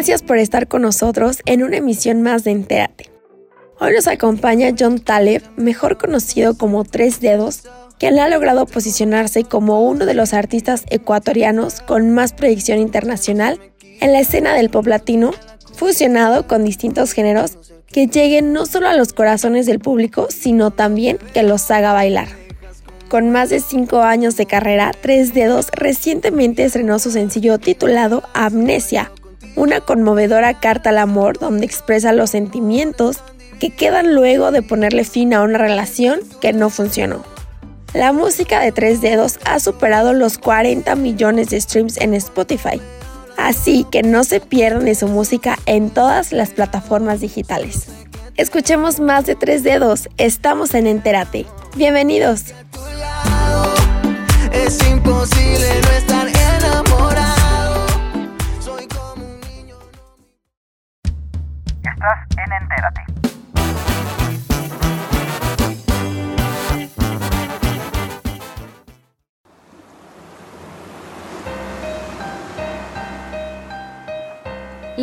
Gracias por estar con nosotros en una emisión más de Entérate. Hoy nos acompaña John Taleb, mejor conocido como Tres Dedos, quien ha logrado posicionarse como uno de los artistas ecuatorianos con más proyección internacional en la escena del pop latino, fusionado con distintos géneros que lleguen no solo a los corazones del público, sino también que los haga bailar. Con más de 5 años de carrera, Tres Dedos recientemente estrenó su sencillo titulado Amnesia, una conmovedora carta al amor donde expresa los sentimientos que quedan luego de ponerle fin a una relación que no funcionó. La música de Tres Dedos ha superado los 40 millones de streams en Spotify, así que no se pierdan de su música en todas las plataformas digitales. Escuchemos más de Tres Dedos, estamos en Entérate. Bienvenidos.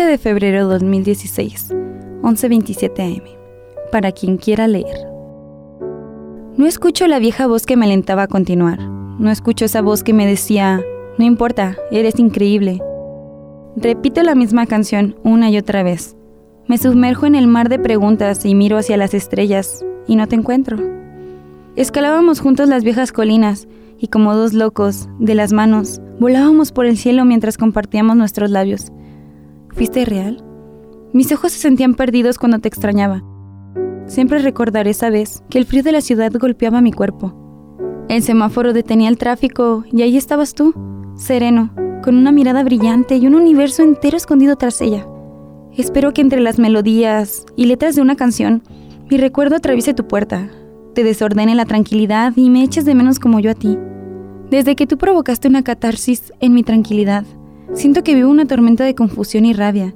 ...15 de febrero de 2016... ...11.27 am... ...para quien quiera leer... No escucho la vieja voz que me alentaba a continuar. No escucho esa voz que me decía, no importa, eres increíble. Repito la misma canción una y otra vez. Me sumerjo en el mar de preguntas y miro hacia las estrellas y no te encuentro. Escalábamos juntos las viejas colinas y como dos locos, de las manos, volábamos por el cielo mientras compartíamos nuestros labios. ¿Fuiste real? Mis ojos se sentían perdidos cuando te extrañaba. Siempre recordaré esa vez que el frío de la ciudad golpeaba mi cuerpo. El semáforo detenía el tráfico y ahí estabas tú, sereno, con una mirada brillante y un universo entero escondido tras ella. Espero que entre las melodías y letras de una canción, mi recuerdo atraviese tu puerta, te desordene la tranquilidad y me eches de menos como yo a ti. Desde que tú provocaste una catarsis en mi tranquilidad, siento que vivo una tormenta de confusión y rabia.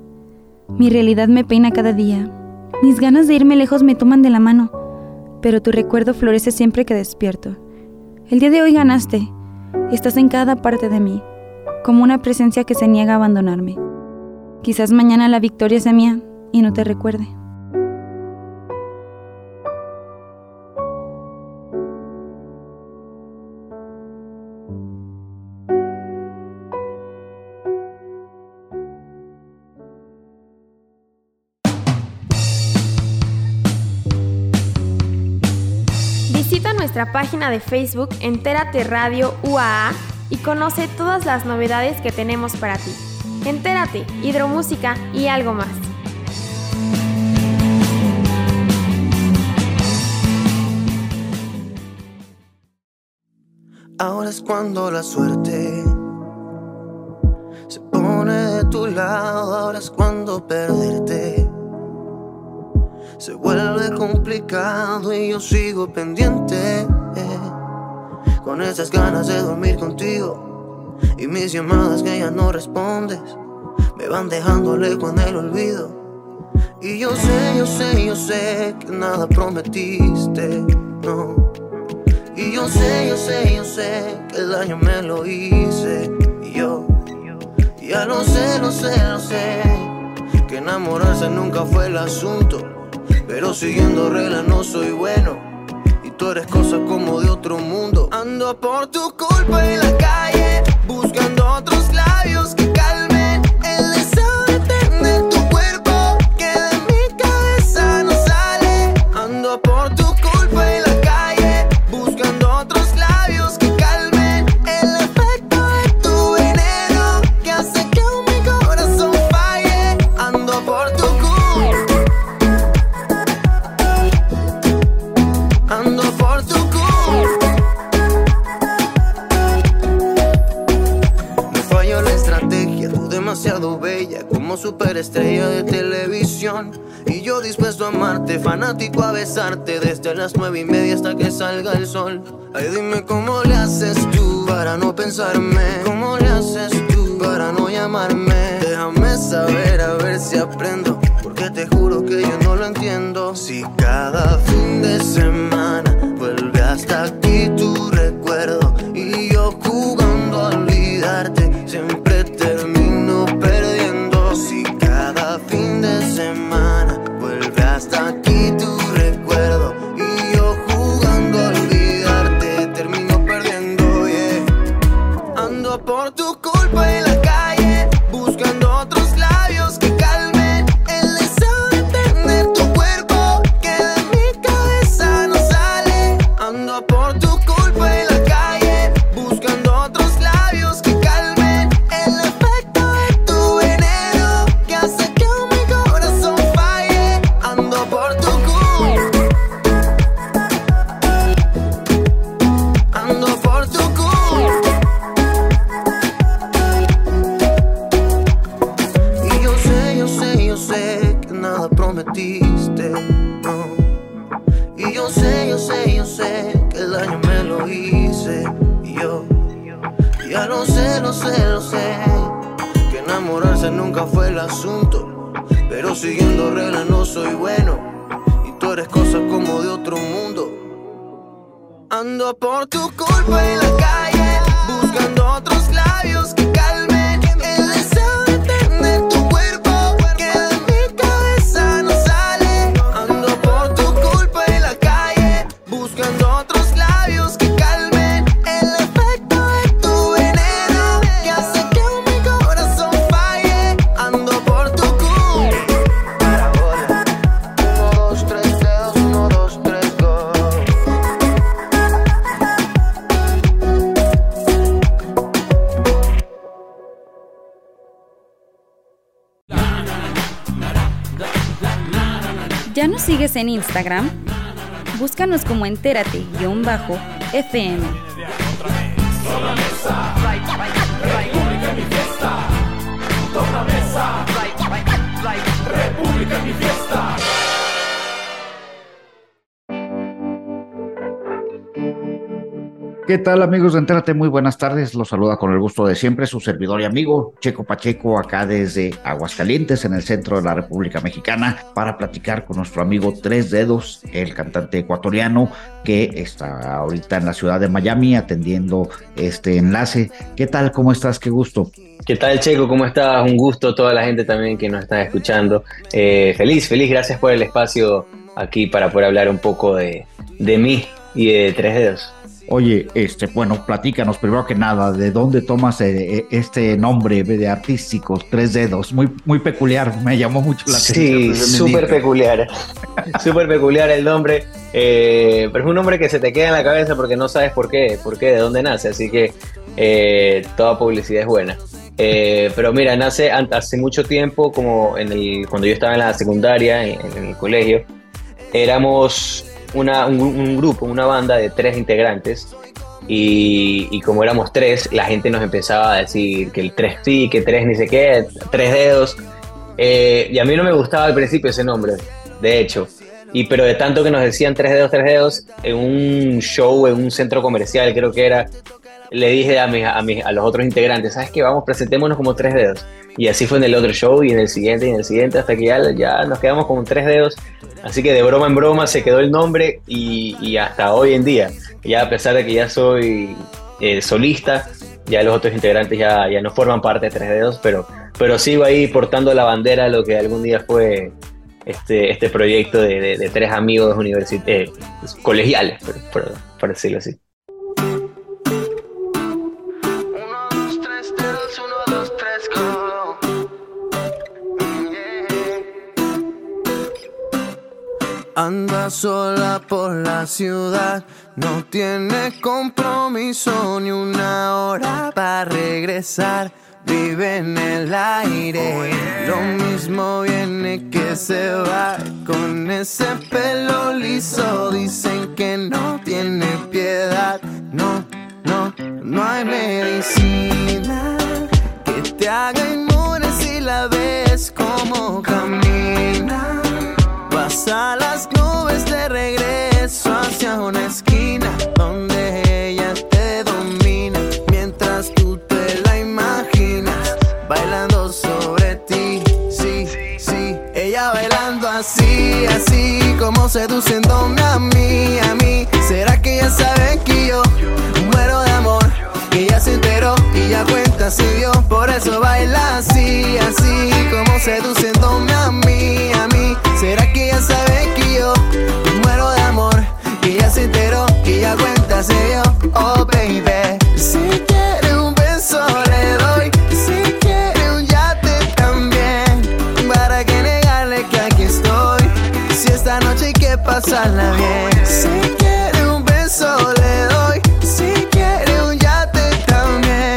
Mi realidad me peina cada día, mis ganas de irme lejos me toman de la mano, pero tu recuerdo florece siempre que despierto. El día de hoy ganaste. Estás en cada parte de mí, como una presencia que se niega a abandonarme. Quizás mañana la victoria sea mía y no te recuerde. Página de Facebook Entérate Radio UAA y conoce todas las novedades que tenemos para ti. Entérate, hidromúsica y algo más. Ahora es cuando la suerte se pone de tu lado. Ahora es cuando perderte se vuelve complicado y yo sigo pendiente. Con esas ganas de dormir contigo y mis llamadas que ya no respondes me van dejando lejos en el olvido. Y yo sé, yo sé, yo sé que nada prometiste, no. Y yo sé, yo sé, yo sé que el daño me lo hice. Yo, ya lo sé, lo sé, lo sé. Que enamorarse nunca fue el asunto. Pero siguiendo reglas no soy bueno. Tú eres cosa como de otro mundo. Ando por tu culpa en la calle, buscando otros labios que superestrella de televisión. Y yo dispuesto a amarte, fanático a besarte desde las nueve y media hasta que salga el sol. Ay, dime cómo le haces tú para no pensarme. ¿Cómo le haces tú para no llamarme? Déjame saber a ver si aprendo. Porque te juro que yo no lo entiendo. Si cada fin de semana vuelve hasta aquí tu recuerdo. ¿Ya nos sigues en Instagram? Búscanos como entérate-fm. ¿Qué tal amigos de Entérate? Muy buenas tardes. Los saluda con el gusto de siempre su servidor y amigo Checo Pacheco acá desde Aguascalientes en el centro de la República Mexicana para platicar con nuestro amigo Tres Dedos, el cantante ecuatoriano que está ahorita en la ciudad de Miami atendiendo este enlace. ¿Qué tal? ¿Cómo estás? Qué gusto. ¿Qué tal, Checo? ¿Cómo estás? Un gusto, toda la gente también que nos está escuchando. Eh, feliz, feliz, gracias por el espacio aquí para poder hablar un poco de, de mí y de Tres Dedos. Oye, este, bueno, platícanos primero que nada, ¿de dónde tomas eh, este nombre de artístico, Tres Dedos? Muy, muy peculiar, me llamó mucho la atención. Sí, súper peculiar, súper peculiar el nombre, eh, pero es un nombre que se te queda en la cabeza porque no sabes por qué, por qué, de dónde nace, así que eh, toda publicidad es buena. Eh, pero mira, nace hace mucho tiempo, como en el, cuando yo estaba en la secundaria, en, en el colegio, éramos una, un, grupo, una banda de tres integrantes. Y, y como éramos tres, la gente nos empezaba a decir que el tres sí, que tres ni sé qué, tres dedos. Eh, y a mí no me gustaba al principio ese nombre, de hecho. Y pero de tanto que nos decían tres dedos, tres dedos, en un show, en un centro comercial, creo que era, le dije a, mis, a, los otros integrantes, ¿sabes qué? Vamos, presentémonos como tres dedos. Y así fue en el otro show y en el siguiente y en el siguiente, hasta que ya, ya nos quedamos con tres dedos. Así que de broma en broma se quedó el nombre y, hasta hoy en día, ya a pesar de que ya soy eh, solista, ya los otros integrantes ya, ya no forman parte de Tres Dedos, pero, pero sigo ahí portando la bandera, lo que algún día fue este, este proyecto de, tres amigos eh, colegiales, por decirlo así. Anda sola por la ciudad, no tiene compromiso ni una hora para regresar. Vive en el aire, lo mismo viene que se va. Con ese pelo liso dicen que no tiene piedad. No, no, no hay medicina que te haga inmune si la ves como camina. Pasa las nubes de regreso hacia una esquina donde ella te domina mientras tú te la imaginas bailando sobre ti. Sí, sí, ella bailando así, así como seduciéndome a mí, a mí. ¿Será que ella sabe que yo muero de amor? Que ya se enteró y ya cuenta si dio, por eso baila así, así como seduciéndome pasarla bien. Si quiere un beso le doy, si quiere un yate también.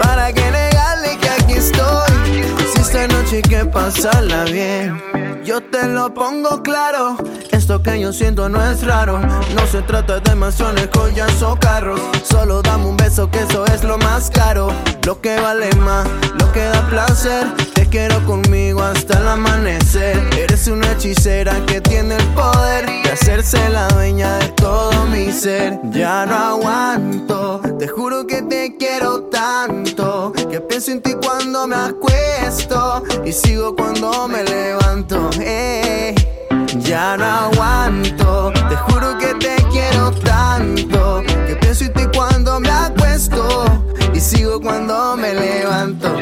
¿Para que negarle que aquí estoy? Si esta noche hay que pasarla bien. Yo te lo pongo claro, esto que yo siento no es raro. No se trata de mansiones, joyas o carros. Solo dame un beso, que eso es lo más caro. Lo que vale más, lo que da placer. Te quiero conmigo hasta el amanecer. Eres una hechicera que tiene el poder de hacerse la dueña de todo mi ser. Ya no aguanto, te juro que te quiero tanto. Que pienso en ti cuando me acuesto y sigo cuando me levanto. Eh, ya no aguanto, te juro que te quiero tanto. Que pienso en ti cuando me acuesto y sigo cuando me levanto.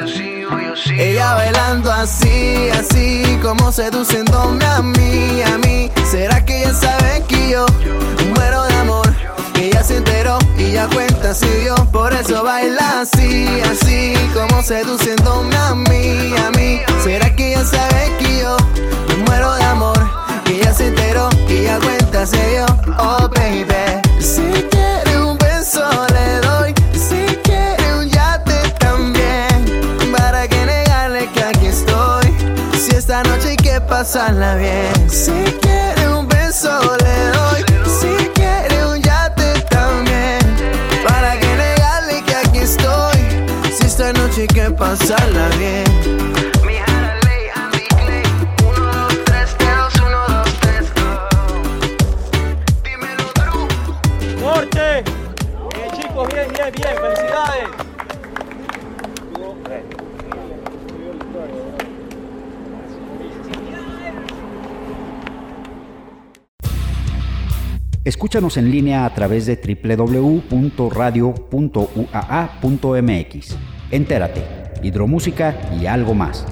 Ella bailando así, así como seduciéndome a mí, a mí. ¿Será que ella sabe que yo muero de amor? Que ya se enteró y ya cuenta si dio, por eso baila así, así como seduciéndome a mí, oh baby. Si quiere un beso le doy, si quiere un yate también, para que negarle que aquí estoy. Si esta noche hay que pasarla bien, si quiere un beso le doy, si quiere un yate también, para que negarle que aquí estoy. Si esta noche hay que pasarla bien, Escúchanos en línea a través de www.radio.uaa.mx. Entérate, hidromúsica y algo más.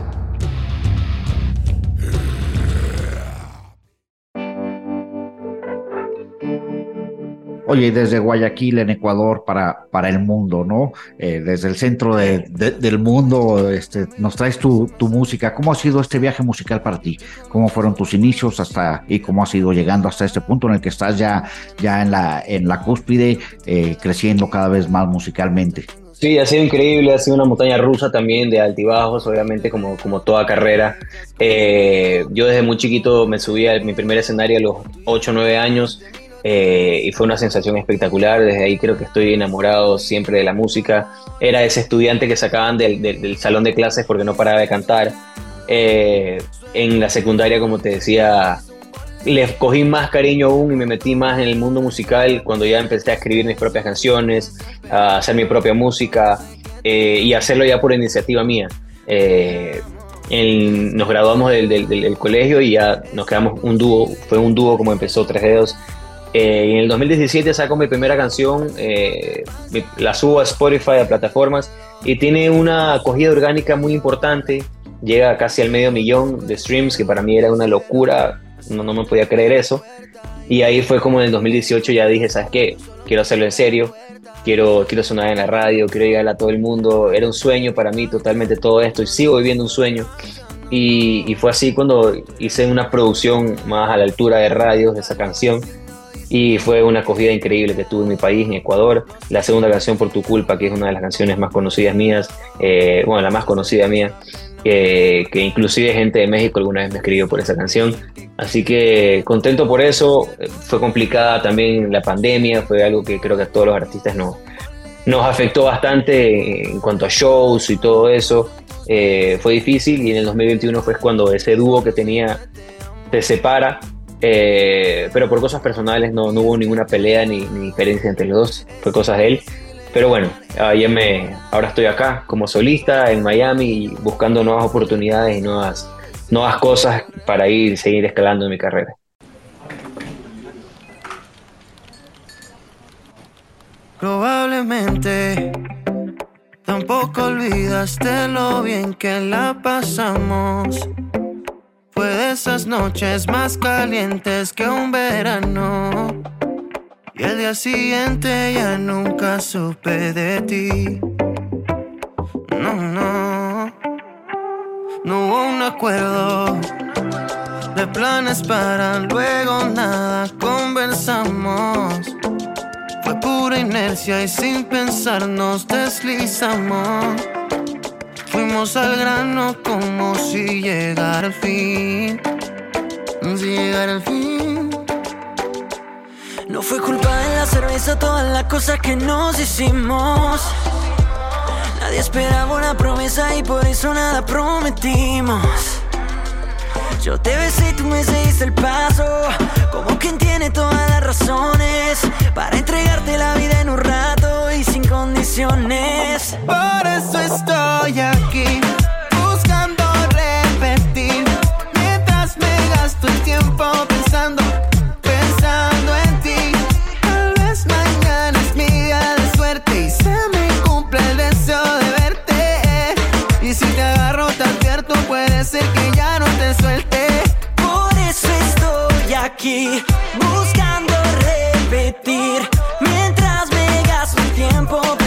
Oye, desde Guayaquil en Ecuador para, para el mundo, ¿no? Eh, desde el centro del mundo, este, nos traes tu, música. ¿Cómo ha sido este viaje musical para ti? ¿Cómo fueron tus inicios hasta y cómo has ido llegando hasta este punto en el que estás ya, ya en, la, en la cúspide, eh, creciendo cada vez más musicalmente? Sí, ha sido increíble, ha sido una montaña rusa también de altibajos, obviamente como, como toda carrera. Eh, yo desde muy chiquito me subí a mi primer escenario a los 8 o 9 años eh, y fue una sensación espectacular. Desde ahí creo que estoy enamorado siempre de la música. Era ese estudiante que sacaban del, del, salón de clases porque no paraba de cantar. Eh, en la secundaria, como te decía, le cogí más cariño aún y me metí más en el mundo musical cuando ya empecé a escribir mis propias canciones, a hacer mi propia música eh, y hacerlo ya por iniciativa mía. nos graduamos del, del, del, colegio y ya nos quedamos un dúo, fue un dúo como empezó Tres Dedos eh, en el 2017 saco mi primera canción, eh, la subo a Spotify, a plataformas, y tiene una acogida orgánica muy importante. llega casi al medio millón de streams, que para mí era una locura, no, no me podía creer eso. Y ahí fue como en el 2018 ya dije, ¿sabes qué? Quiero hacerlo en serio, quiero, quiero sonar en la radio, quiero llegar a todo el mundo. Era un sueño para mí totalmente todo esto y sigo viviendo un sueño. Y, y fue así cuando hice una producción más a la altura de radios de esa canción y fue una acogida increíble que tuve en mi país, en Ecuador. La segunda canción, Por tu culpa, que es una de las canciones más conocidas mías, eh, bueno, la más conocida mía, que inclusive gente de México alguna vez me escribió por esa canción. Así que contento por eso. Fue complicada también la pandemia, fue algo que creo que a todos los artistas nos, nos afectó bastante en cuanto a shows y todo eso. Eh, fue difícil y en el 2021 fue cuando ese dúo que tenía se separa eh, pero por cosas personales no, no hubo ninguna pelea ni, diferencia entre los dos, fue cosas de él. Pero bueno, me, ahora estoy acá como solista en Miami buscando nuevas oportunidades y nuevas, nuevas cosas para ir seguir escalando en mi carrera. Probablemente tampoco olvidaste lo bien que la pasamos fue de esas noches más calientes que un verano. Y el día siguiente ya nunca supe de ti. No, no. No hubo un acuerdo de planes para luego nada conversamos. Fue pura inercia y sin pensar nos deslizamos. Fuimos al grano como si llegara el fin. Si llegara el fin. No fue culpa de la cerveza todas las cosas que nos hicimos. Nadie esperaba una promesa y por eso nada prometimos. Yo te besé y tú me seguiste el paso. Como quien tiene todas las razones para entregarte la vida en un rato y sin condiciones. Por eso estoy aquí, buscando repetir. Mientras me gasto el tiempo pensando, pensando en ti. Tal vez mañana es mi día de suerte y se me cumple el deseo de verte. Y si te agarro te advierto, puede ser que ya no te suelte. Por eso estoy aquí, buscando repetir. Y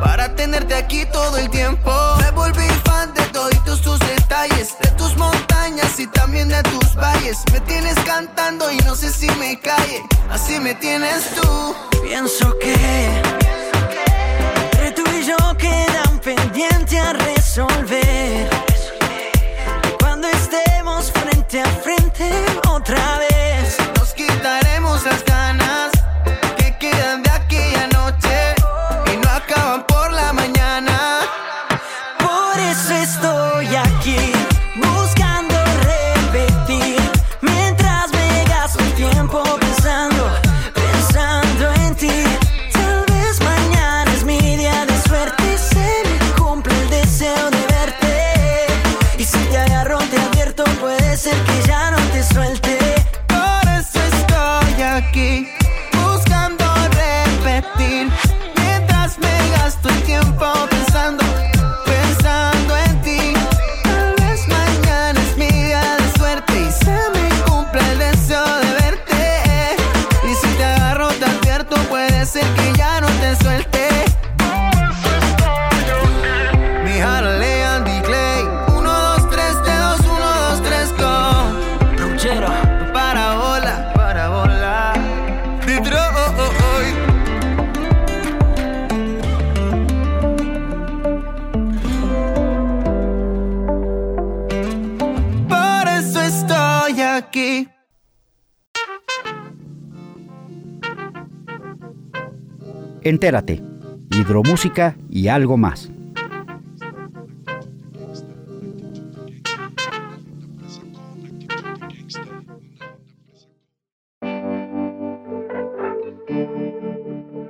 Para tenerte aquí todo el tiempo. Me volví fan de todos tus detalles. De tus montañas y también de tus valles. Me tienes cantando y no sé si me calle. Así me tienes tú. Pienso que. Entre tú y yo queda un pendiente a resolver. Entérate, hidromúsica y algo más.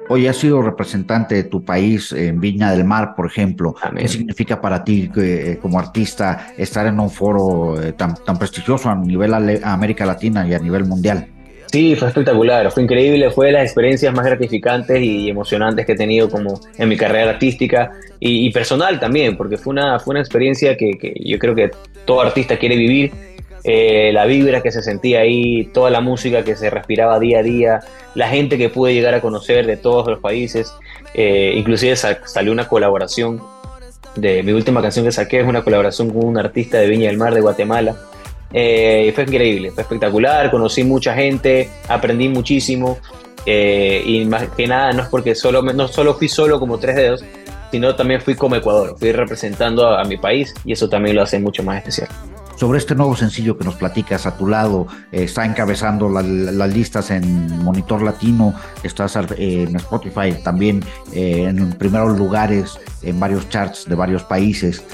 Hoy has sido representante de tu país en Viña del Mar, por ejemplo. ¿Qué significa para ti eh, como artista estar en un foro eh, tan, tan prestigioso a nivel América Latina y a nivel mundial? Sí, fue espectacular, fue increíble, fue de las experiencias más gratificantes y emocionantes que he tenido como en mi carrera artística y, personal también, porque fue una, fue una experiencia que, que yo creo que todo artista quiere vivir eh, la vibra que se sentía ahí, toda la música que se respiraba día a día, la gente que pude llegar a conocer de todos los países, eh, inclusive salió una colaboración de mi última canción que saqué, es una colaboración con un artista de Viña del Mar de Guatemala. Eh, fue increíble, fue espectacular, conocí mucha gente, aprendí muchísimo y más que nada no es porque solo, no solo fui solo como tres dedos, sino también fui como Ecuador, fui representando a mi país y eso también lo hace mucho más especial sobre este nuevo sencillo que nos platicas a tu lado. Eh, está encabezando las listas en Monitor Latino, estás eh, en Spotify también eh, en primeros lugares en varios charts de varios países.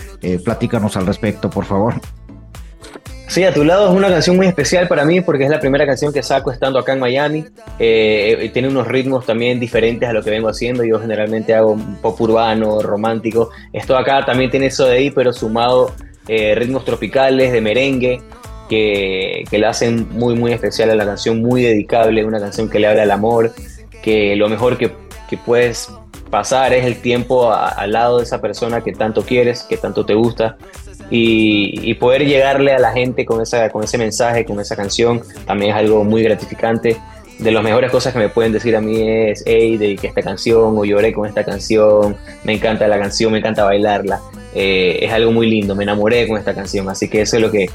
platícanos al respecto, por favor. Sí, a tu lado es una canción muy especial para mí porque es la primera canción que saco estando acá en Miami. tiene unos ritmos también diferentes a lo que vengo haciendo. Yo generalmente hago pop urbano, romántico. Esto acá también tiene eso de ahí, pero sumado eh, ritmos tropicales, de merengue, que, que le hacen muy, muy especial a la canción, muy dedicable, una canción que le habla al amor, que lo mejor que, que puedes pasar es el tiempo al lado de esa persona que tanto quieres, que tanto te gusta. Y, y, poder llegarle a la gente con, esa, con ese mensaje, con esa canción, también es algo muy gratificante. De las mejores cosas que me pueden decir a mí es, hey, dediqué esta canción o lloré con esta canción, me encanta la canción, me encanta bailarla. Eh, es algo muy lindo, me enamoré con esta canción, así que eso es lo que,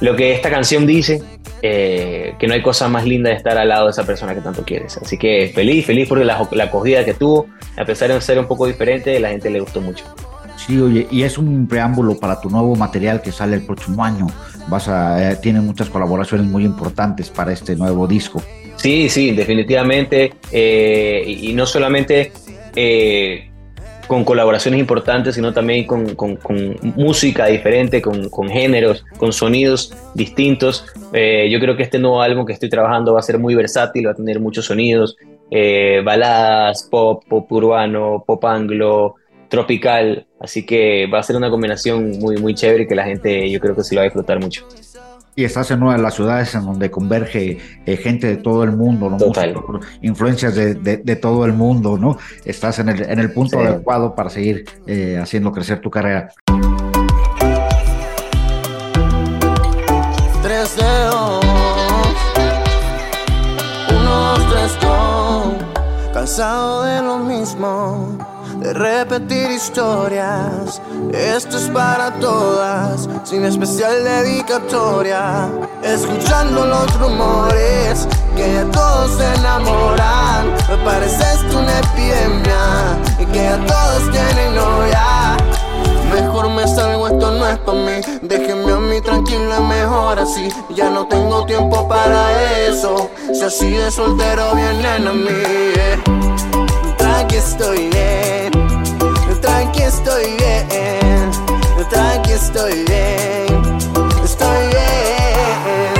lo que esta canción dice, eh, que no hay cosa más linda de estar al lado de esa persona que tanto quieres. Así que feliz, feliz porque la, la acogida que tuvo, a pesar de ser un poco diferente, la gente le gustó mucho. Sí, oye, y es un preámbulo para tu nuevo material que sale el próximo año. Vas a, eh, tiene muchas colaboraciones muy importantes para este nuevo disco. Sí, sí, definitivamente. y, no solamente con colaboraciones importantes, sino también con, música diferente, con, géneros, con sonidos distintos. Eh, yo creo que este nuevo álbum que estoy trabajando va a ser muy versátil, va a tener muchos sonidos, eh, baladas, pop, pop urbano, pop anglo, tropical, así que va a ser una combinación muy, muy chévere que la gente yo creo que se lo va a disfrutar mucho y estás en una de las ciudades en donde converge eh, gente de todo el mundo, ¿no? influencias de, de, todo el mundo, ¿no? Estás en el, en el punto adecuado para seguir eh, haciendo crecer tu carrera. Tres dedos, uno, tres, dos, cansado de lo mismo de repetir historias. Esto es para todas, sin especial dedicatoria. Escuchando los rumores que todos se enamoran. Me parece esto una epidemia y que a todos tienen novia. Mejor me salgo, esto no es para mí. Déjenme a mí tranquilo, es mejor así. Ya no tengo tiempo para eso. Si así de soltero vienen a mí. Eh. Tranqui estoy bien, tranqui estoy bien, tranqui estoy bien, estoy bien.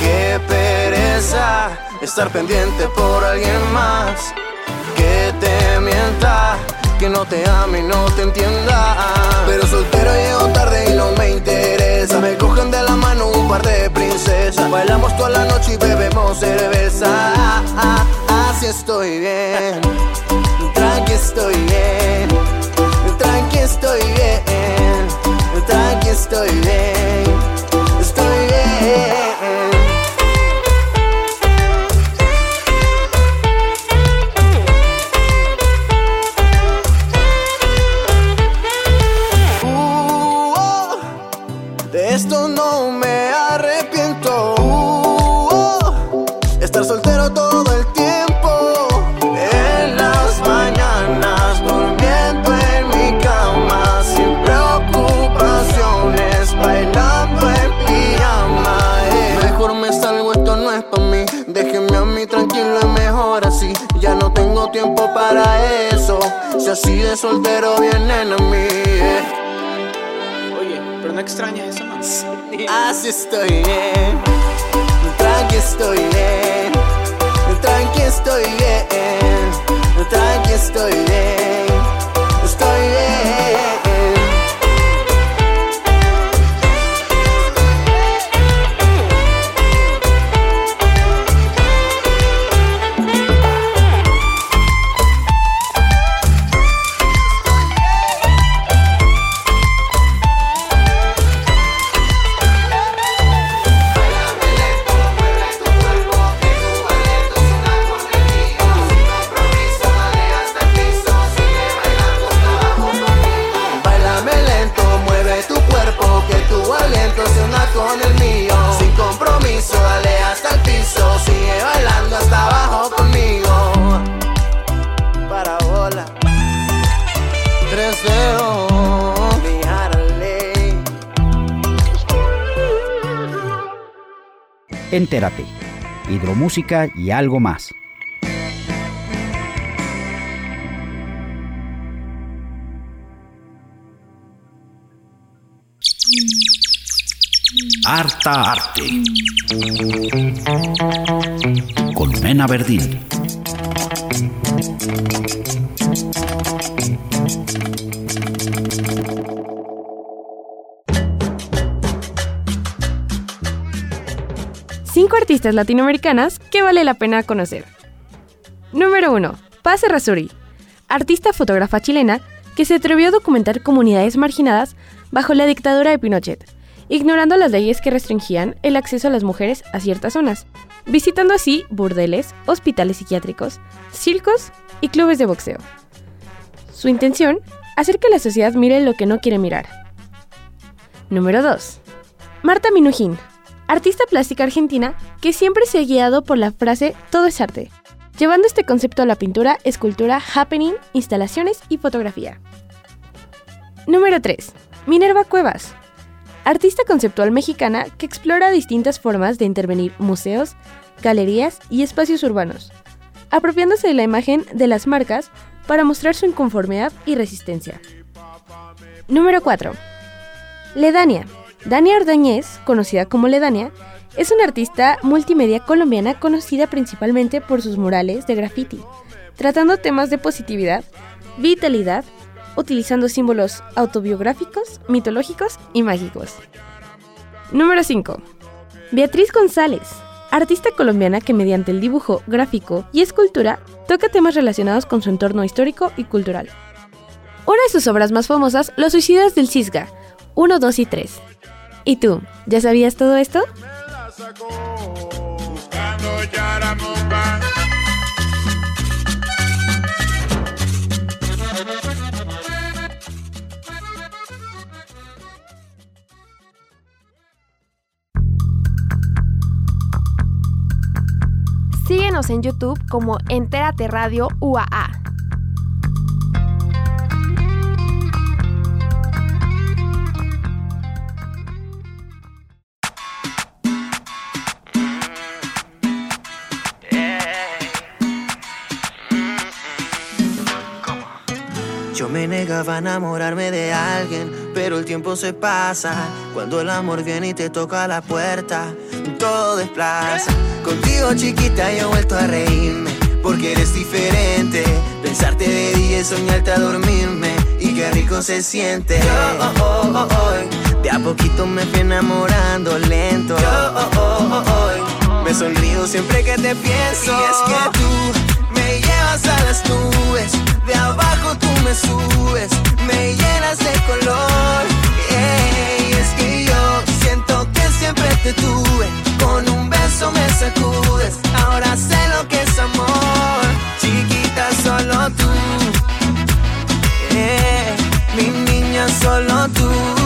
Qué pereza estar pendiente por alguien más. Que te mienta que no te ame y no te entienda. Pero soltero llego tarde y no me interesa. Me cogen de la mano un par de princesas. Bailamos toda la noche y bebemos cerveza. Así estoy bien, tranqui estoy bien, tranqui estoy bien, tranqui estoy bien, así de soltero vienen a mí. Oye, Pero no extrañas eso, ¿no? Así estoy bien, tranqui estoy bien, tranqui estoy bien, tranqui estoy bien, Entérate, hidromúsica y algo más. Harta Arte. Con Nena Verdín. Artistas latinoamericanas que vale la pena conocer. Número 1. Paz Errázuriz, artista fotógrafa chilena que se atrevió a documentar comunidades marginadas bajo la dictadura de Pinochet, ignorando las leyes que restringían el acceso a las mujeres a ciertas zonas, visitando así burdeles, hospitales psiquiátricos, circos y clubes de boxeo. Su intención, hacer que la sociedad mire lo que no quiere mirar. Número 2. Marta Minujín, artista plástica argentina que siempre se ha guiado por la frase todo es arte, llevando este concepto a la pintura, escultura, happening, instalaciones y fotografía. Número 3. Minerva Cuevas, artista conceptual mexicana que explora distintas formas de intervenir museos, galerías y espacios urbanos, apropiándose de la imagen de las marcas para mostrar su inconformidad y resistencia. Número 4. Ledania. Dania Ordóñez, conocida como Ledania, es una artista multimedia colombiana conocida principalmente por sus murales de graffiti, tratando temas de positividad, vitalidad, utilizando símbolos autobiográficos, mitológicos y mágicos. Número 5. Beatriz González, artista colombiana que mediante el dibujo, gráfico y escultura toca temas relacionados con su entorno histórico y cultural. Una de sus obras más famosas, Los suicidas del Cisga, 1, 2 y 3. ¿Y tú, ya sabías todo esto? Síguenos en YouTube como Entérate Radio UAA. Yo me negaba a enamorarme de alguien, pero el tiempo se pasa. Cuando el amor viene y te toca la puerta, todo desplaza. Contigo, chiquita, yo he vuelto a reírme, porque eres diferente. Pensarte de día y soñarte a dormirme, y qué rico se siente. Yo, oh, oh, oh, oh, de a poquito me fui enamorando lento. Yo, oh, oh, oh, oh, me sonrío siempre que te pienso. Y es que tú me llevas a las nubes, de abajo tú me subes, me llenas de color. Yeah, y es que yo siento que siempre te tuve, con un beso me sacudes, ahora sé lo que es amor. Chiquita, solo tú, yeah, mi niña, solo tú.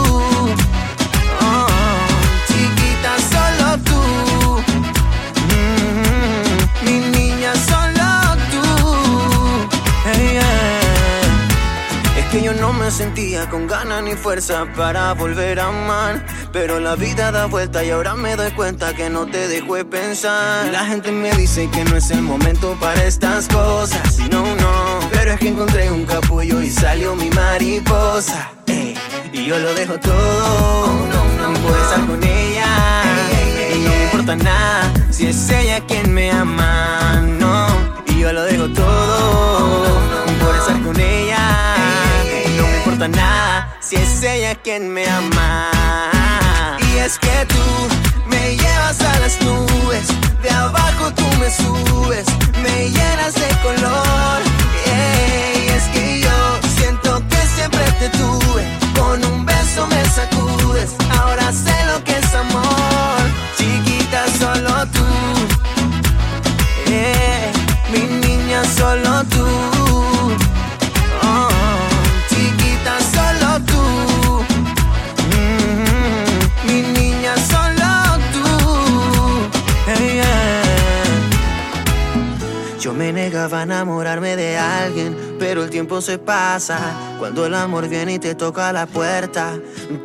Sentía con ganas ni fuerza para volver a amar. Pero la vida da vuelta y ahora me doy cuenta que no te dejo de pensar. La gente me dice que no es el momento para estas cosas. No, no. Pero es que encontré un capullo y salió mi mariposa. Ey, y yo lo dejo todo por estar con ella. Y no me importa nada si es ella quien me ama, no. Y yo lo dejo todo por estar con ella. Si es ella quien me ama. Y es que tú me llevas a las nubes, de abajo tú me subes, me llenas de color. Y es que yo siento que siempre te tuve, con un beso me sacudes, ahora sé lo que es amor, chiquita solo tú, mi niña solo tú. Yo me negaba a enamorarme de alguien, pero el tiempo se pasa. Cuando el amor viene y te toca la puerta,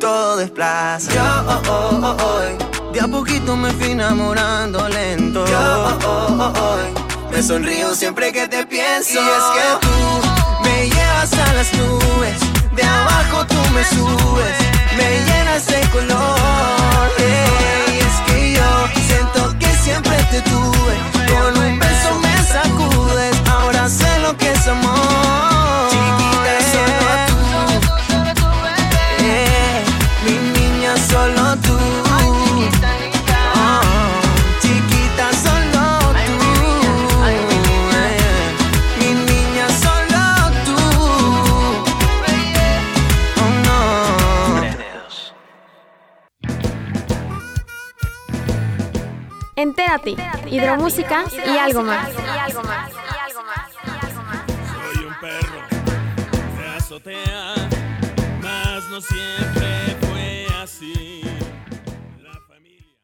todo desplaza. Yo, oh, oh, oh, oh, de a poquito me fui enamorando lento. Yo, oh, oh, oh, oh, me sonrío siempre que te pienso. Y es que tú me llevas a las nubes, de abajo tú me subes, me llenas de color. Y es que yo siento que siempre te tuve, Entérate, hidromúsica y algo más. Soy un perro de azotea, mas no siempre fue así. La familia.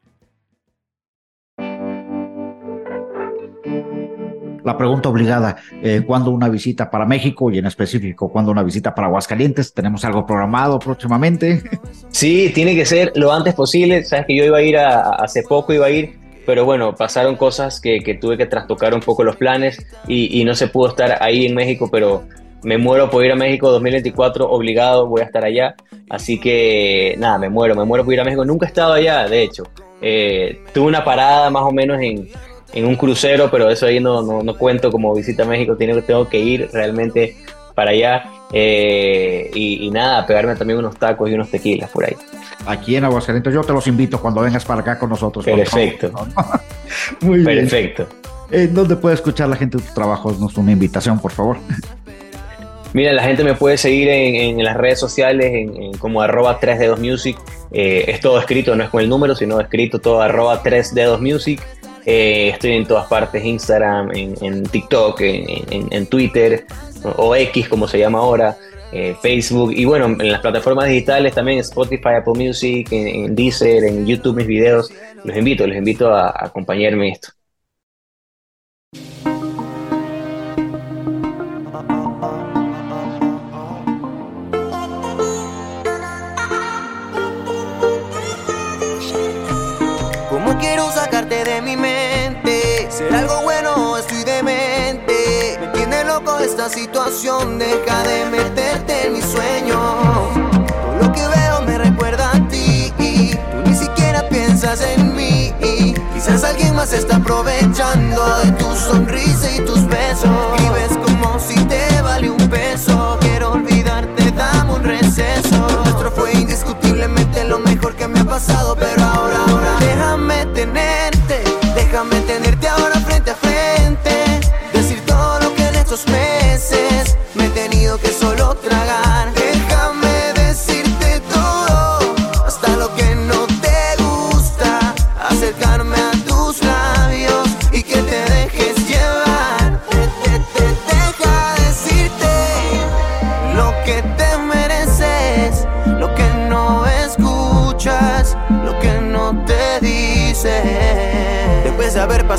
La pregunta obligada, eh, ¿cuándo una visita para México y en específico, cuándo una visita para Aguascalientes? ¿Tenemos algo programado próximamente? Sí, tiene que ser lo antes posible. Sabes que yo iba a ir a, a- hace poco, iba a ir, pero bueno, pasaron cosas que, que tuve que trastocar un poco los planes y, no se pudo estar ahí en México, pero me muero por ir a México 2024, obligado, voy a estar allá. Así que nada, me muero, me muero por ir a México. Nunca he estado allá, de hecho. Eh, tuve una parada más o menos en, en un crucero, pero eso ahí no, no, no cuento como visita a México, tengo, tengo que ir realmente para allá. eh, y, y nada, pegarme también unos tacos y unos tequilas por ahí. Aquí en Aguascalientes, yo te los invito cuando vengas para acá con nosotros. Perfecto. favor. Muy bien. Perfecto. Eh, ¿Dónde puede escuchar la gente tus trabajos? Nos una invitación, por favor. Mira, la gente me puede seguir en, en las redes sociales en, en como arroba 3 dedos music. Eh, es todo escrito, no es con el número, sino escrito todo arroba 3 dedos music. Eh, estoy en todas partes, Instagram, en, en TikTok, en, en- en Twitter, o X como se llama ahora, eh, Facebook, y bueno, en las plataformas digitales también, Spotify, Apple Music, en, Deezer, en YouTube, mis videos. Los invito, los invito a, a acompañarme en esto. Esta situación, deja de meterte en mi sueño. Todo lo que veo me recuerda a ti. Tú ni siquiera piensas en mí. Quizás alguien más está aprovechando de tu sonrisa y tus besos. Vives como si te vale un peso. Quiero olvidarte, dame un receso. Nuestro fue indiscutiblemente lo mejor que me ha pasado, pero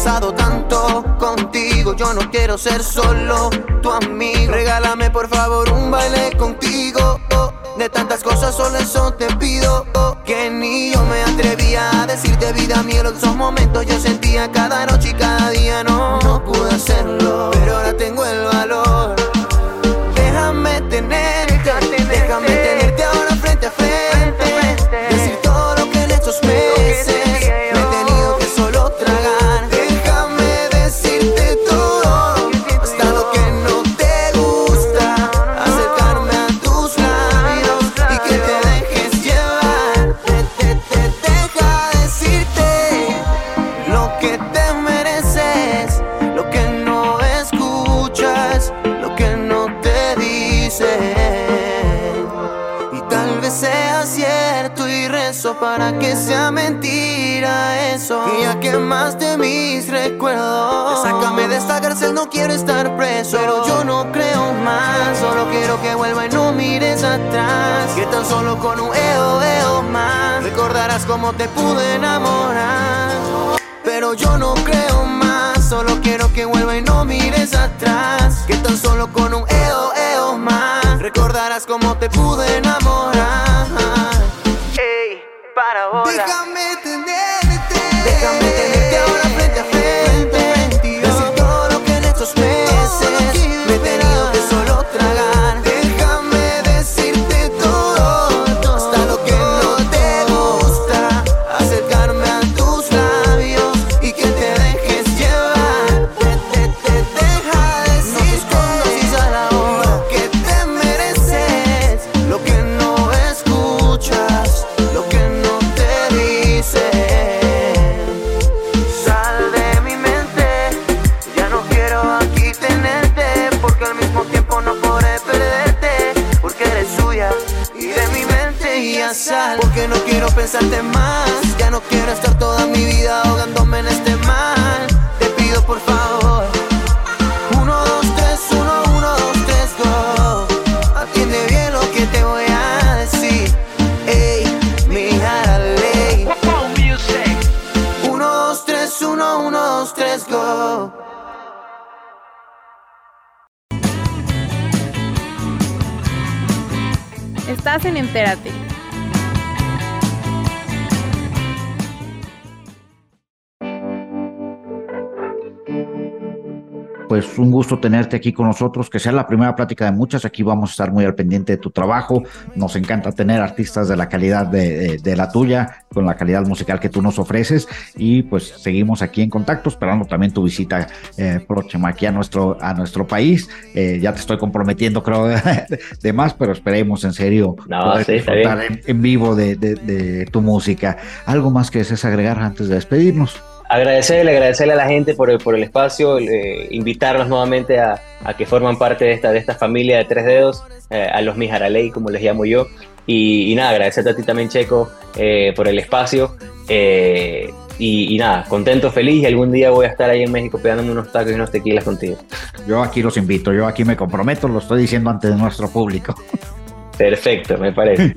tanto contigo, yo no quiero ser solo tu amigo. Regálame por favor un baile contigo. De tantas cosas solo eso te pido. Que ni yo me atrevía a decirte vida mía En esos momentos yo sentía cada noche y cada día no, no pude hacerlo cómo te pude enamorar. Pero yo no creo más, solo quiero que vuelva y no mires atrás. Que tan solo con un eo, eo más recordarás cómo te pude enamorar. Porque no quiero pensarte más, ya no quiero estar toda mi vida ahogándome en este mal, te pido por favor. Uno, dos, tres, uno, uno, dos, tres, go. Atiende bien lo que te voy a decir. Ey, mira la ley. Uno, dos, tres, uno, uno, dos, tres, go. Estás en Entérate. Pues un gusto tenerte aquí con nosotros, que sea la primera plática de muchas. Aquí vamos a estar muy al pendiente de tu trabajo. Nos encanta tener artistas de la calidad de, de- de la tuya, con la calidad musical que tú nos ofreces. Y pues seguimos aquí en contacto, esperando también tu visita eh, próxima aquí a nuestro, a nuestro país. Eh, ya te estoy comprometiendo, creo, de, de más, pero esperemos en serio No, poder sí, está disfrutar en, en vivo de tu música. ¿Algo más que desees agregar antes de despedirnos? Agradecerle, agradecerle a la gente por el, por el espacio, eh, invitarlos nuevamente a, que forman parte de esta, de esta familia de tres dedos, eh, a los Mijaraley, como les llamo yo. Y, y nada, agradecerte a ti también, Checo, eh, por el espacio. eh, y, y nada, contento, feliz y algún día voy a estar ahí en México pegándome unos tacos y unos tequilas contigo. Yo aquí los invito, yo aquí me comprometo, lo estoy diciendo ante nuestro público. Perfecto, me parece.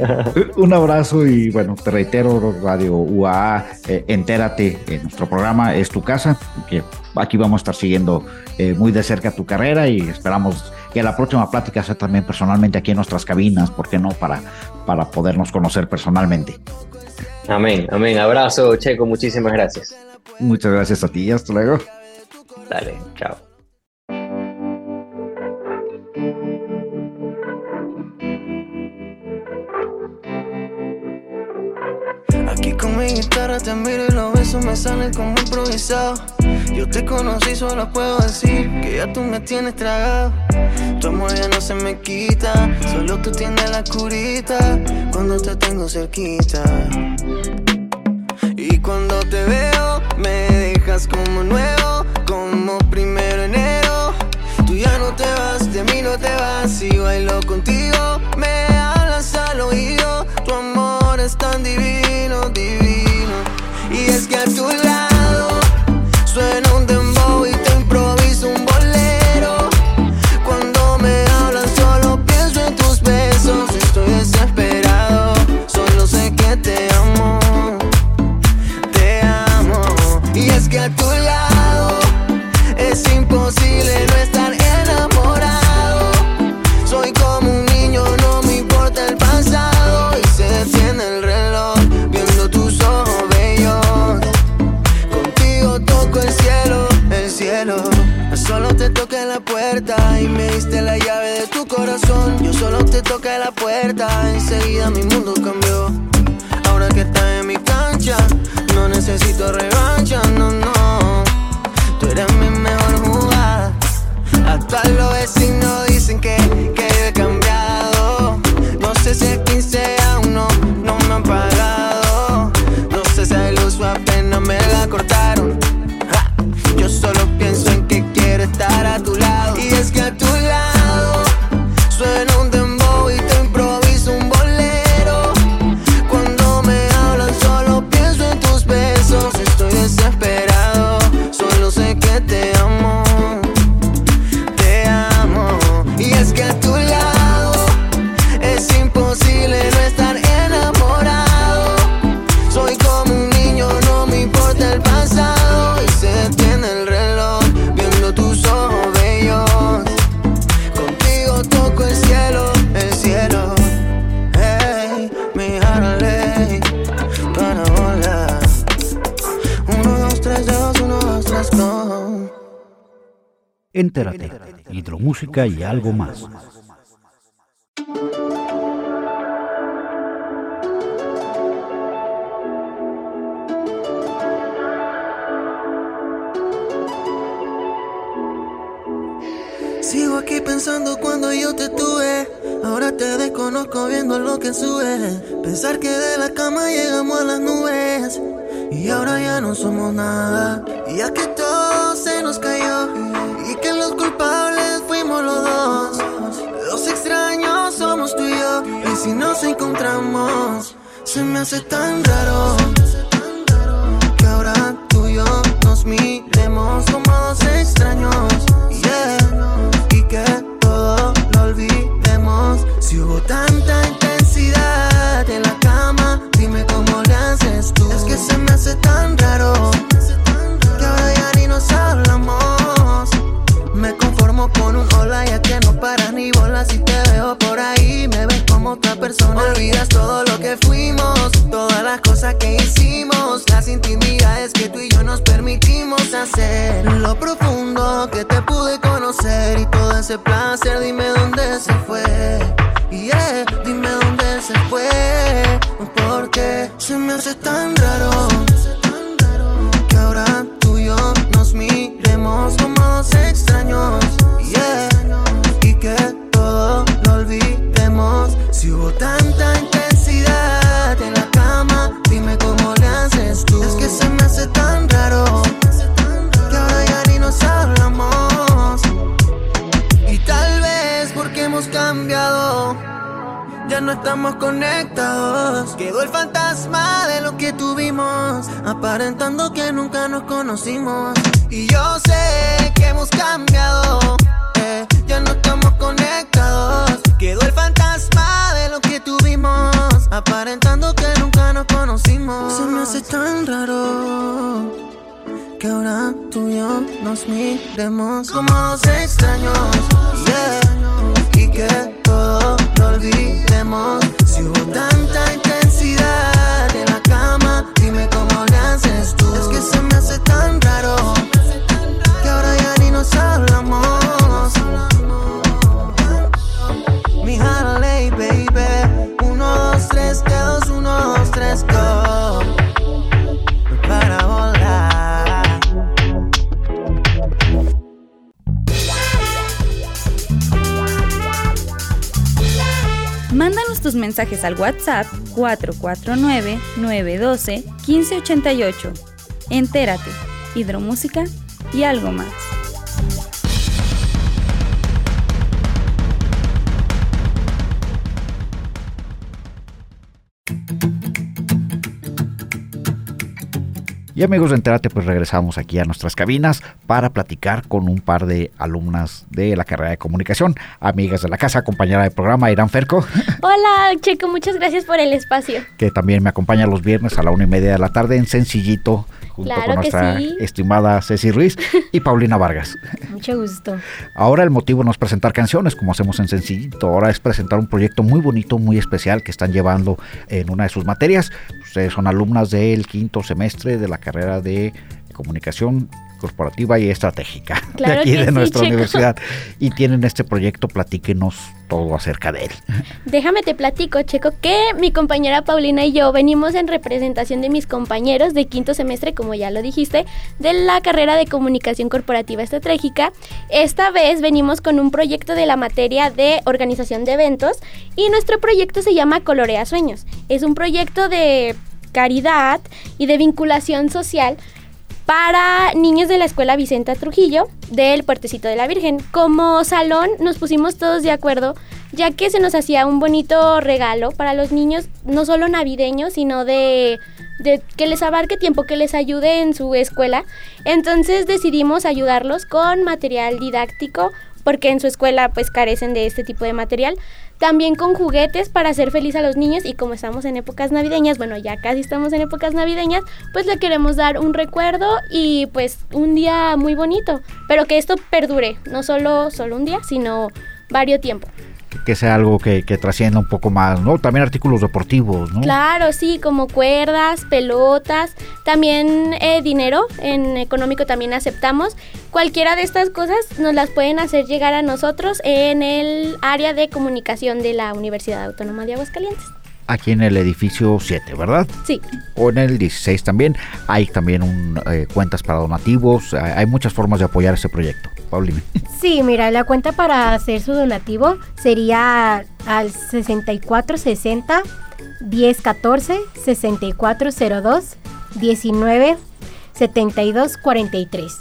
Un abrazo y bueno, te reitero, Radio UAA, eh, entérate, eh, nuestro programa es tu casa, que aquí vamos a estar siguiendo eh, muy de cerca tu carrera y esperamos que la próxima plática sea también personalmente aquí en nuestras cabinas, ¿por qué no? Para, para podernos conocer personalmente. Amén, amén. Abrazo, Checo, muchísimas gracias. Muchas gracias a ti hasta luego. Dale, chao. Mi guitarra te miro y los besos me salen como improvisado. Yo te conocí, solo puedo decir que ya tú me tienes tragado. Tu amor ya no se me quita, solo tú tienes la curita cuando te tengo cerquita. Y cuando te veo, me dejas como nuevo, como primero enero. Tú ya no te vas, de mí no te vas, y bailo contigo. Me hablas al oído, tu amor es tan divino, divino. Es que a tu lado suena enseguida mi mundo y algo más. Sigo aquí pensando cuando yo te tuve. Ahora te desconozco viendo lo que sube. Pensar que de la cama llegamos a las nubes. Y ahora ya no somos nada. Y ya que todo se nos cayó. Los extraños somos tú y yo. Y si nos encontramos, se me hace tan raro. Que ahora tú y yo nos miremos como dos extraños. Y que todo lo olvidemos. Si hubo tanta persona Olvidas todo lo que fuimos Todas las cosas que hicimos. Las intimidades que tú y yo nos permitimos hacer. Lo profundo que te pude conocer Y todo ese placer dime dónde se fue no estamos conectados. Quedó el fantasma de lo que tuvimos, aparentando que nunca nos conocimos. Y yo sé que hemos cambiado. eh, ya no estamos conectados. Quedó el fantasma de lo que tuvimos, aparentando que nunca nos conocimos. Se me hace tan raro que ahora tú y yo nos miremos como dos extraños. Y que todo olvidemos. Si hubo tanta intensidad en la cama, dime cómo le haces tú. Es que se me hace tan raro que ahora ya ni nos hablamos. Mi Harley, baby. Uno, dos, tres, dedos, uno, dos, tres, go. Mándanos tus mensajes al WhatsApp 449-912-1588. Entérate, hidromúsica y algo más. Y amigos de Entérate, pues regresamos aquí a nuestras cabinas para platicar con un par de alumnas de la carrera de comunicación, amigas de la casa, compañera de programa, Irán Ferco, Hola, Checo, muchas gracias por el espacio. que también me acompaña los viernes a la una y media de la tarde en Sencillito, junto Claro con nuestra sí. estimada Ceci Ruiz y Paulina Vargas. Mucho gusto. Ahora el motivo no es presentar canciones como hacemos en Sencillito, ahora es presentar un proyecto muy bonito, muy especial que están llevando en una de sus materias. Ustedes son alumnas del quinto semestre de la carrera de comunicación corporativa y estratégica Claro de aquí de sí, nuestra Checo. universidad y tienen este proyecto, platíquenos todo acerca de él. Déjame te platico, Checo, que mi compañera Paulina y yo venimos en representación de mis compañeros de quinto semestre, como ya lo dijiste, de la carrera de comunicación corporativa estratégica. Esta vez venimos con un proyecto de la materia de organización de eventos y nuestro proyecto se llama Colorea Sueños. Es un proyecto de caridad y de vinculación social para niños de la escuela Vicenta Trujillo del Puertecito de la Virgen. Como salón nos pusimos todos de acuerdo ya que se nos hacía un bonito regalo para los niños, no solo navideños, sino de, de que les abarque tiempo, que les ayude en su escuela. Entonces decidimos ayudarlos con material didáctico porque en su escuela pues carecen de este tipo de material. También con juguetes para hacer feliz a los niños y como estamos en épocas navideñas, bueno ya casi estamos en épocas navideñas, pues le queremos dar un recuerdo y pues un día muy bonito, pero que esto perdure, no solo, solo un día, sino varios tiempo. Que sea algo que, que trascienda un poco más, ¿no? También artículos deportivos, ¿no? Claro, sí, como cuerdas, pelotas, también eh, dinero, en económico también aceptamos. Cualquiera de estas cosas nos las pueden hacer llegar a nosotros en el área de comunicación de la Universidad Autónoma de Aguascalientes. Aquí en el edificio 7, ¿verdad? Sí. O en el 16 también. Hay también un, eh, cuentas para donativos. Hay hay muchas formas de apoyar este proyecto. Paulina. Sí, mira, la cuenta para hacer su donativo sería al 6460 1014 6402 19 72 43.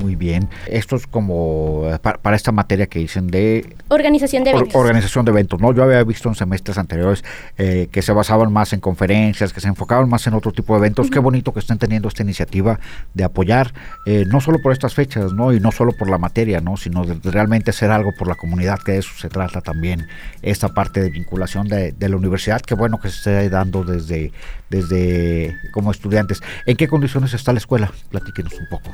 Muy bien. Esto es como eh, pa- para, esta materia que dicen de Organización de or- eventos. organización de eventos. ¿no? Yo había visto en semestres anteriores eh, que se basaban más en conferencias, que se enfocaban más en otro tipo de eventos. Qué bonito que estén teniendo esta iniciativa de apoyar, eh, no solo por estas fechas, ¿no? y no solo por la materia, ¿no? sino de, de realmente hacer algo por la comunidad, que de eso se trata también esta parte de vinculación de, de la universidad. Qué bueno que se esté dando desde, desde como estudiantes. ¿En qué condiciones está la escuela? Platíquenos un poco.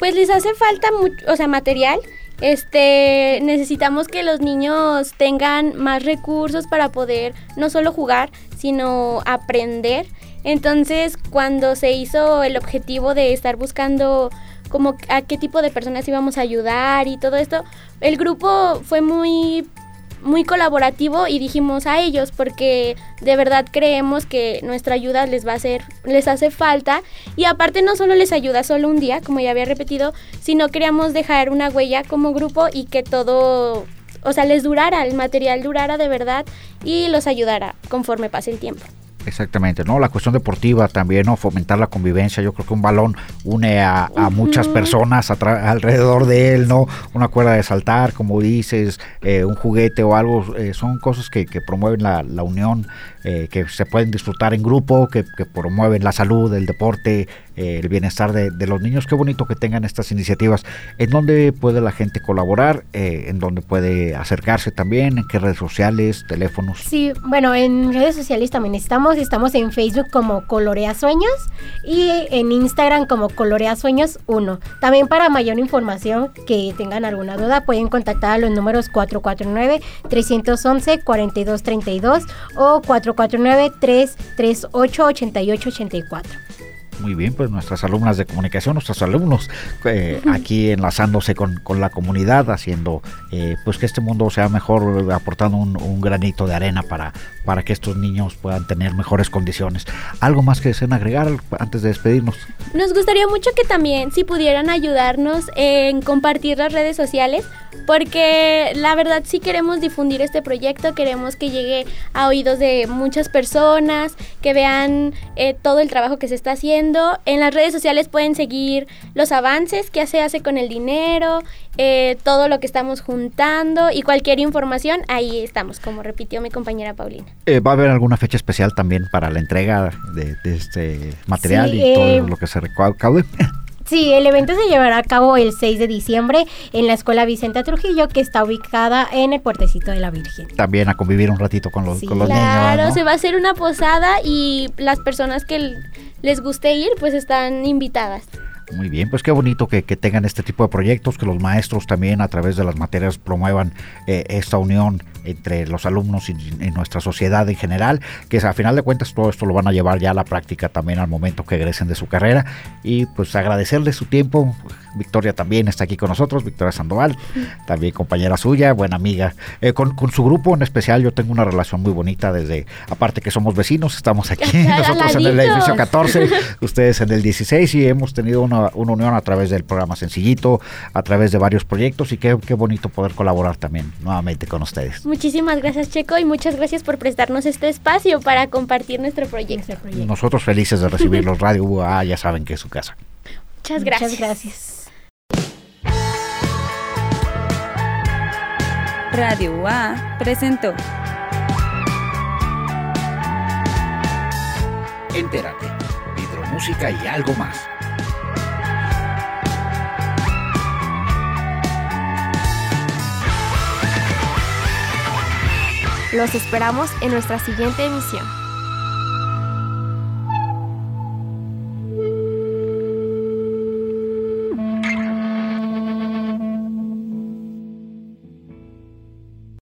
Pues les hace falta mucho, o sea, material. Este, necesitamos que los niños tengan más recursos para poder no solo jugar, sino aprender. Entonces, cuando se hizo el objetivo de estar buscando como a qué tipo de personas íbamos a ayudar y todo esto, el grupo fue muy muy colaborativo y dijimos a ellos porque de verdad creemos que nuestra ayuda les va a hacer les hace falta. Y aparte no solo les ayuda solo un día como ya había repetido sino queríamos dejar una huella como grupo y que todo o sea les durara el material durara de verdad y los ayudara conforme pase el tiempo Exactamente, ¿no? La cuestión deportiva también, ¿no? Fomentar la convivencia. Yo creo que un balón une a, a muchas personas alrededor de él, ¿no? Una cuerda de saltar, como dices, eh, un juguete o algo. eh, son cosas que, que promueven la, la unión, eh, que se pueden disfrutar en grupo, que, que promueven la salud, el deporte, el bienestar de, los niños. Qué bonito que tengan estas iniciativas. ¿En dónde puede la gente colaborar? Eh, ¿En dónde puede acercarse también? ¿En qué redes sociales, teléfonos? Sí, bueno, en redes sociales también estamos. Estamos en Facebook como Colorea Sueños y en Instagram como Colorea Sueños 1. También para mayor información que tengan alguna duda pueden contactar a los números 449-311-4232 o 449-338-8884. Muy bien, pues nuestras alumnas de comunicación, nuestros alumnos eh, aquí enlazándose con, con la comunidad, haciendo eh, pues que este mundo sea mejor, aportando un, un granito de arena para, para que estos niños puedan tener mejores condiciones. ¿Algo más que deseen agregar antes de despedirnos? Nos gustaría mucho que también si pudieran ayudarnos en compartir las redes sociales, porque la verdad sí queremos difundir este proyecto, queremos que llegue a oídos de muchas personas, que vean eh, todo el trabajo que se está haciendo. En las redes sociales pueden seguir los avances, qué se hace con el dinero, eh, todo lo que estamos juntando y cualquier información, ahí estamos, como repitió mi compañera Paulina. Eh, ¿Va a haber alguna fecha especial también para la entrega de, de este material Sí, y todo eh, lo que se recaude? Sí, el evento se llevará a cabo el 6 de diciembre en la Escuela Vicente Trujillo, que está ubicada en el Puertecito de la Virgen. También a convivir un ratito con los, Sí, con los Claro, niños. ¿no? se va a hacer una posada y las personas que les guste ir, pues están invitadas. Muy bien, pues qué bonito que, que tengan este tipo de proyectos, que los maestros también a través de las materias promuevan eh, esta unión entre los alumnos y, y nuestra sociedad en general, que a final de cuentas todo esto lo van a llevar ya a la práctica también al momento que egresen de su carrera y pues agradecerles su tiempo. Victoria también está aquí con nosotros, Victoria Sandoval, también compañera suya, buena amiga. Eh, con, con su grupo en especial yo tengo una relación muy bonita desde, aparte que somos vecinos, estamos aquí, nosotros en el edificio 14, ustedes en el 16 y hemos tenido una, una unión a través del programa Sencillito, a través de varios proyectos y qué, qué bonito poder colaborar también nuevamente con ustedes. Muchísimas gracias Checo y muchas gracias por prestarnos este espacio para compartir nuestro proyecto. Nuestro proyecto. Nosotros felices de recibirlos, Radio UA, ya saben que es su casa. Muchas gracias. Muchas gracias. Radio UA presentó Entérate, hidromúsica y algo más. Los esperamos en nuestra siguiente emisión.